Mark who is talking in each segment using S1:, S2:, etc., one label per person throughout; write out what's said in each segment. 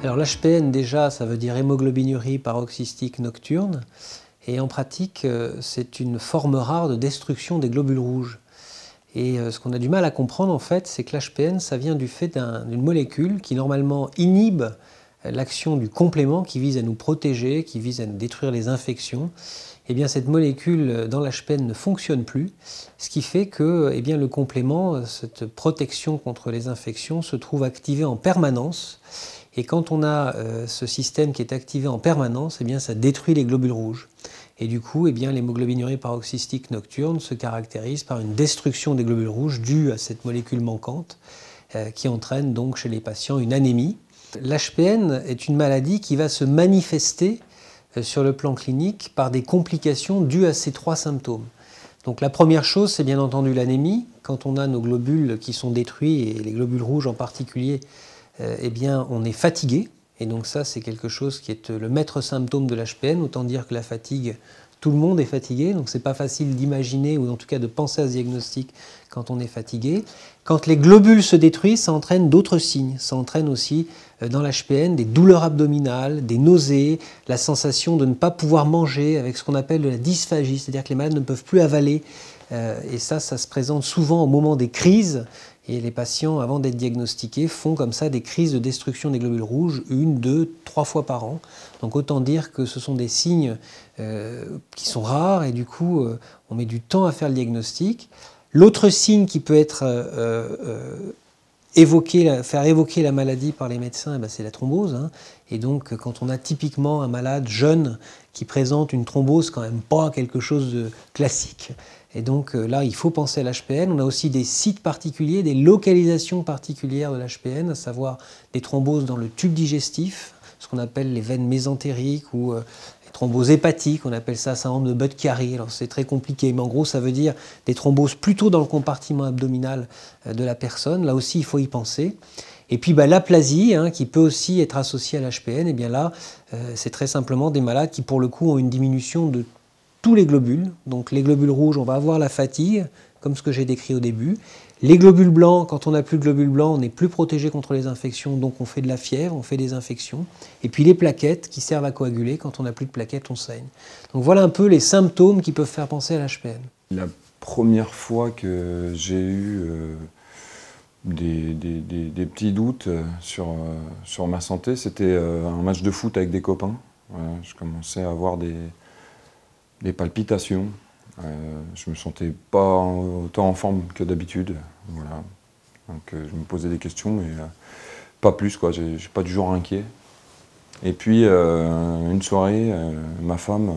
S1: Alors l'HPN déjà, ça veut dire hémoglobinurie paroxystique nocturne. Et en pratique, euh, c'est une forme rare de destruction des globules rouges. Et euh, ce qu'on a du mal à comprendre en fait, c'est que l'HPN, ça vient du fait d'une molécule qui normalement inhibe l'action du complément qui vise à nous protéger, qui vise à nous détruire les infections. Eh bien, cette molécule dans l'HPN ne fonctionne plus, ce qui fait que eh bien, le complément, cette protection contre les infections, se trouve activé en permanence et quand on a euh, ce système qui est activé en permanence, eh bien, ça détruit les globules rouges. Et du coup, eh l'hémoglobinurie paroxystique nocturne se caractérise par une destruction des globules rouges due à cette molécule manquante euh, qui entraîne donc chez les patients une anémie. L'HPN est une maladie qui va se manifester euh, sur le plan clinique par des complications dues à ces trois symptômes. Donc la première chose, c'est bien entendu l'anémie. Quand on a nos globules qui sont détruits, et les globules rouges en particulier, eh bien, on est fatigué. Et donc ça, c'est quelque chose qui est le maître symptôme de l'HPN. Autant dire que la fatigue, tout le monde est fatigué. Donc c'est pas facile d'imaginer ou en tout cas de penser à ce diagnostic quand on est fatigué. Quand les globules se détruisent, ça entraîne d'autres signes. Ça entraîne aussi euh, dans l'HPN des douleurs abdominales, des nausées, la sensation de ne pas pouvoir manger avec ce qu'on appelle de la dysphagie, c'est-à-dire que les malades ne peuvent plus avaler. Euh, et ça, ça se présente souvent au moment des crises. Et les patients, avant d'être diagnostiqués, font comme ça des crises de destruction des globules rouges, une, deux, trois fois par an. Donc autant dire que ce sont des signes euh, qui sont rares et du coup, euh, on met du temps à faire le diagnostic. L'autre signe qui peut être euh, évoqué, faire évoquer la maladie par les médecins, eh ben, c'est la thrombose. Hein. Et donc, quand on a typiquement un malade jeune qui présente une thrombose, quand même pas quelque chose de classique, et donc euh, là, il faut penser à l'HPN. On a aussi des sites particuliers, des localisations particulières de l'HPN, à savoir des thromboses dans le tube digestif, ce qu'on appelle les veines mésentériques ou euh, les thromboses hépatiques, on appelle ça syndrome de Budd-Chiari. Alors c'est très compliqué, mais en gros, ça veut dire des thromboses plutôt dans le compartiment abdominal euh, de la personne. Là aussi, il faut y penser. Et puis bah, l'aplasie, hein, qui peut aussi être associée à l'HPN, et eh bien là, c'est très simplement des malades qui, pour le coup, ont une diminution de tous les globules. Donc les globules rouges, on va avoir la fatigue, comme ce que j'ai décrit au début. Les globules blancs, quand on n'a plus de globules blancs, on n'est plus protégé contre les infections, donc on fait de la fièvre, on fait des infections. Et puis les plaquettes qui servent à coaguler, quand on n'a plus de plaquettes, on saigne. Donc voilà un peu les symptômes qui peuvent faire penser à l'HPN.
S2: La première fois que j'ai eu euh, des, petits doutes euh, sur, euh, sur ma santé, c'était un match de foot avec des copains. je commençais à avoir des, des palpitations. Euh, je me sentais pas autant en forme que d'habitude. Voilà. Donc euh, je me posais des questions, mais euh, pas plus. quoi. J'ai pas du genre inquiet. Et puis une soirée, ma femme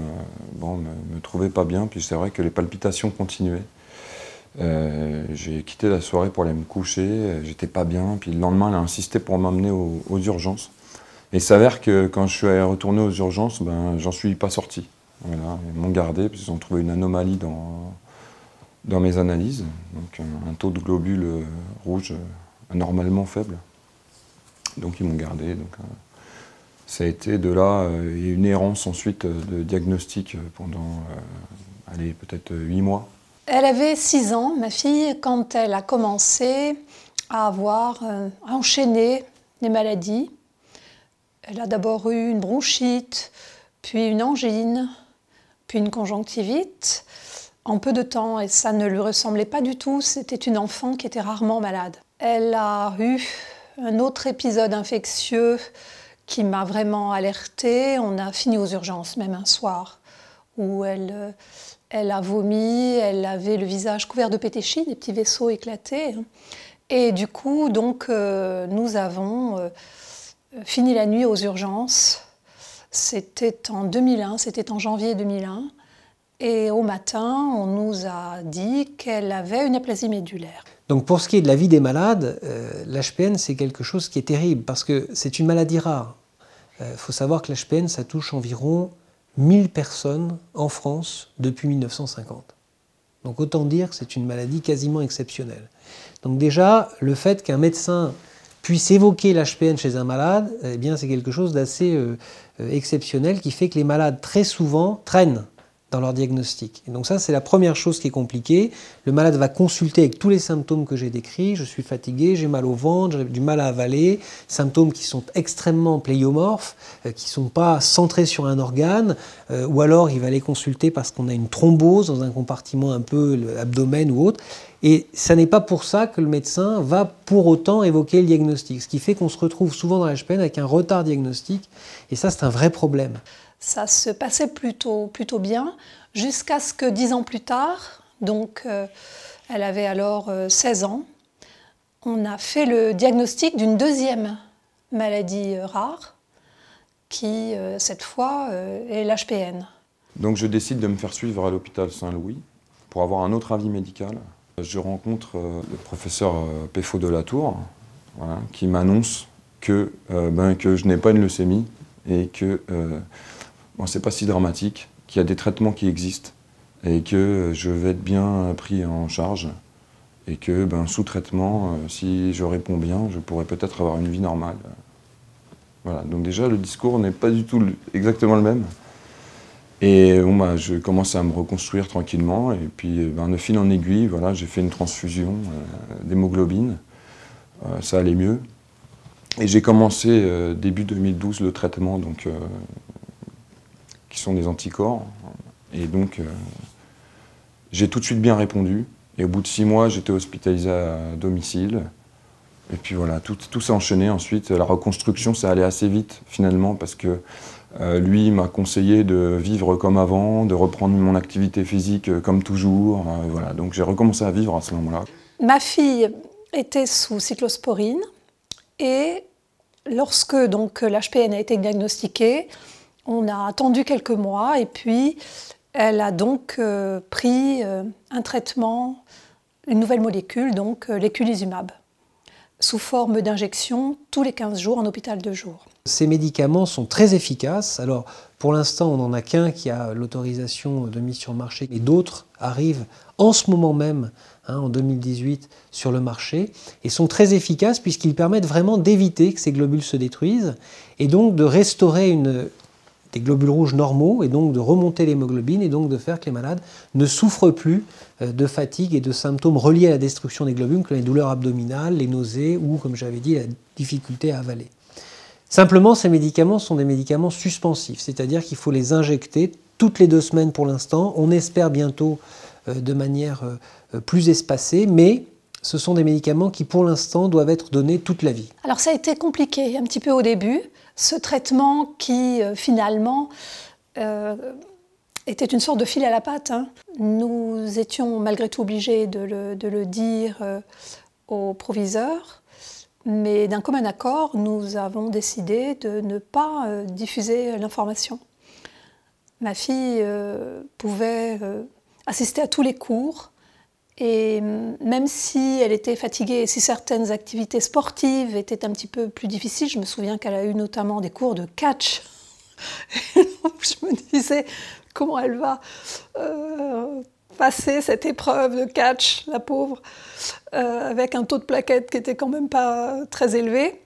S2: bon, me, trouvait pas bien, puis c'est vrai que les palpitations continuaient. j'ai quitté la soirée pour aller me coucher, j'étais pas bien, puis le lendemain elle a insisté pour m'amener aux, urgences. Et il s'avère que quand je suis retourné aux urgences, ben, j'en suis pas sorti. Ils m'ont gardé parce qu'ils ont trouvé une anomalie dans, dans mes analyses, donc un, taux de globules euh, rouges euh, anormalement faible. Donc ils m'ont gardé. Donc, euh, ça a été de là une errance ensuite de diagnostic pendant peut-être huit mois.
S3: Elle avait six ans, ma fille, quand elle a commencé à avoir à enchaîner les maladies. Elle a d'abord eu une bronchite, puis une angine, puis une conjonctivite en peu de temps et ça ne lui ressemblait pas du tout. C'était une enfant qui était rarement malade. Elle a eu un autre épisode infectieux qui m'a vraiment alertée. On a fini aux urgences même un soir où elle, elle a vomi, elle avait le visage couvert de pétéchis, des petits vaisseaux éclatés. Et du coup, donc, euh, nous avons euh, fini la nuit aux urgences c'était en 2001, c'était en janvier 2001. Et au matin, on nous a dit qu'elle avait une aplasie médulaire.
S1: Donc pour ce qui est de la vie des malades, euh, l'HPN c'est quelque chose qui est terrible parce que c'est une maladie rare. Il euh, faut savoir que l'HPN ça touche environ 1000 personnes en France depuis 1950. Donc autant dire que c'est une maladie quasiment exceptionnelle. Donc déjà, le fait qu'un médecin puisse évoquer l'HPN chez un malade, eh bien c'est quelque chose d'assez euh, euh, exceptionnel qui fait que les malades très souvent traînent dans leur diagnostic. Et donc ça, c'est la première chose qui est compliquée. Le malade va consulter avec tous les symptômes que j'ai décrits. Je suis fatigué, j'ai mal au ventre, j'ai du mal à avaler. Symptômes qui sont extrêmement pléiomorphes, euh, qui ne sont pas centrés sur un organe. Euh, ou alors, il va aller consulter parce qu'on a une thrombose dans un compartiment un peu abdomen ou autre. Et ça n'est pas pour ça que le médecin va pour autant évoquer le diagnostic. Ce qui fait qu'on se retrouve souvent dans l'HPN avec un retard diagnostique. Et ça, c'est un vrai problème
S3: ça se passait plutôt, plutôt bien, jusqu'à ce que dix ans plus tard, donc euh, elle avait alors 16 euh, ans, on a fait le diagnostic d'une deuxième maladie euh, rare, qui cette fois est l'HPN.
S2: Donc je décide de me faire suivre à l'hôpital Saint-Louis pour avoir un autre avis médical. Je rencontre le professeur Péfo de la Tour, qui m'annonce que, ben, que je n'ai pas une leucémie et que c'est pas si dramatique, qu'il y a des traitements qui existent et que je vais être bien pris en charge et que ben, sous traitement, euh, si je réponds bien, je pourrais peut-être avoir une vie normale. Voilà, donc déjà le discours n'est pas du tout exactement le même. Et bon, bah, je commence à me reconstruire tranquillement et puis ben, de fil en aiguille, voilà, j'ai fait une transfusion euh, d'hémoglobine, euh, ça allait mieux. Et j'ai commencé début 2012 le traitement donc, qui sont des anticorps. Et donc, euh, j'ai tout de suite bien répondu. Et au bout de six mois, j'étais hospitalisé à domicile. Et puis voilà, tout, tout s'est enchaîné ensuite. La reconstruction, ça allait assez vite finalement parce que euh, lui m'a conseillé de vivre comme avant, de reprendre mon activité physique euh, comme toujours. voilà, donc j'ai recommencé à vivre à ce moment-là.
S3: Ma fille était sous cyclosporine et lorsque l'HPN a été diagnostiqué, on a attendu quelques mois et puis elle a donc euh, pris euh, un traitement, une nouvelle molécule, donc euh, l'éculizumab, sous forme d'injection tous les 15 jours en hôpital de jour.
S1: Ces médicaments sont très efficaces. Alors, pour l'instant, on n'en a qu'un qui a l'autorisation de mise sur le marché et d'autres arrivent en ce moment même, hein, en 2018, sur le marché et sont très efficaces puisqu'ils permettent vraiment d'éviter que ces globules se détruisent et donc de restaurer une, des globules rouges normaux et donc de remonter l'hémoglobine et donc de faire que les malades ne souffrent plus euh, de fatigue et de symptômes reliés à la destruction des globules, comme les douleurs abdominales, les nausées ou, comme j'avais dit, la difficulté à avaler. Simplement, ces médicaments sont des médicaments suspensifs, c'est-à-dire qu'il faut les injecter toutes les deux semaines pour l'instant. On espère bientôt euh, de manière euh, plus espacée, mais ce sont des médicaments qui, pour l'instant, doivent être donnés toute la vie.
S3: Alors ça a été compliqué un petit peu au début, ce traitement qui euh, finalement euh, était une sorte de fil à la patte. Hein. Nous étions malgré tout obligés de le, dire euh, au proviseur, mais d'un commun accord, nous avons décidé de ne pas diffuser l'information. Ma fille pouvait assister à tous les cours, et même si elle était fatiguée, si certaines activités sportives étaient un petit peu plus difficiles, je me souviens qu'elle a eu notamment des cours de catch. je me disais comment elle va euh, passer cette épreuve de catch, la pauvre, euh, avec un taux de plaquettes qui était quand même pas très élevé.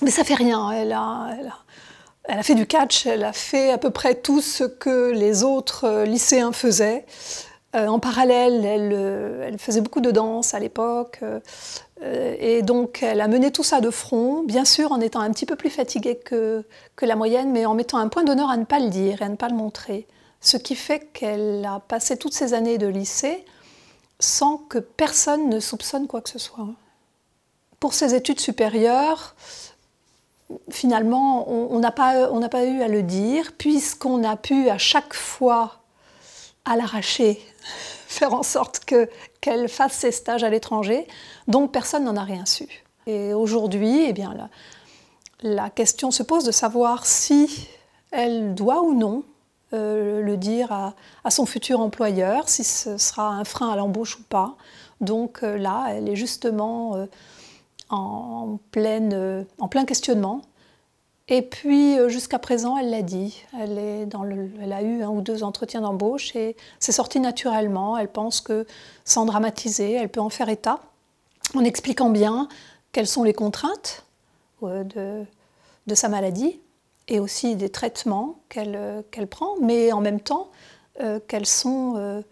S3: Mais ça fait rien. Elle a fait du catch, elle a fait à peu près tout ce que les autres euh, lycéens faisaient. Euh, en parallèle, euh, elle, faisait beaucoup de danse à l'époque. Euh, et donc, elle a mené tout ça de front, bien sûr en étant un petit peu plus fatiguée que, la moyenne, mais en mettant un point d'honneur à ne pas le dire et à ne pas le montrer. Ce qui fait qu'elle a passé toutes ces années de lycée sans que personne ne soupçonne quoi que ce soit. Pour ses études supérieures, finalement, on n'a pas eu à le dire, puisqu'on a pu à chaque fois à l'arracher, faire en sorte que, qu'elle fasse ses stages à l'étranger. Donc personne n'en a rien su. Et aujourd'hui, eh bien, la, question se pose de savoir si elle doit ou non euh, le dire à, à, son futur employeur, si ce sera un frein à l'embauche ou pas. Donc euh, là, elle est justement euh, en, pleine, en plein questionnement et puis euh, jusqu'à présent, elle l'a dit. Elle, est dans le, elle a eu un ou deux entretiens d'embauche et c'est sorti naturellement. Elle pense que sans dramatiser, elle peut en faire état en expliquant bien quelles sont les contraintes euh, de, sa maladie et aussi des traitements qu'elle euh, prend, mais en même temps quels sont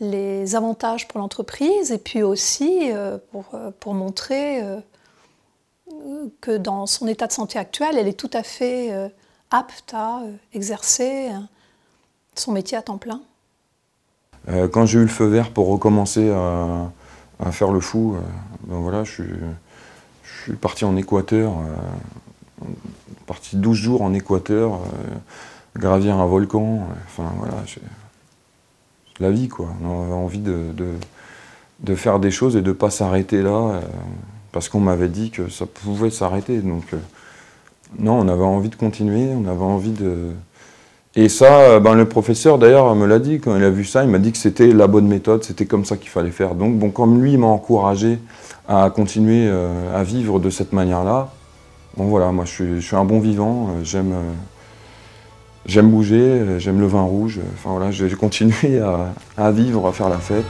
S3: les avantages pour l'entreprise et puis aussi pour, pour, montrer que dans son état de santé actuel, elle est tout à fait apte à exercer son métier à temps plein.
S2: Quand j'ai eu le feu vert pour recommencer à, faire le fou. Euh, ben voilà, je suis, parti en Équateur, euh, parti 12 jours en Équateur, euh, gravir un volcan. Enfin voilà, la vie quoi. On avait envie de, de, faire des choses et de ne pas s'arrêter là, parce qu'on m'avait dit que ça pouvait s'arrêter. Donc non, on avait envie de continuer, on avait envie de et ça, euh, ben, le professeur d'ailleurs me l'a dit, quand il a vu ça, il m'a dit que c'était la bonne méthode, c'était comme ça qu'il fallait faire. Donc bon, comme lui m'a encouragé à continuer euh, à vivre de cette manière-là, bon voilà, moi je suis, un bon vivant, euh, j'aime j'aime bouger, j'aime le vin rouge, enfin voilà, j'ai continué à, vivre, à faire la fête.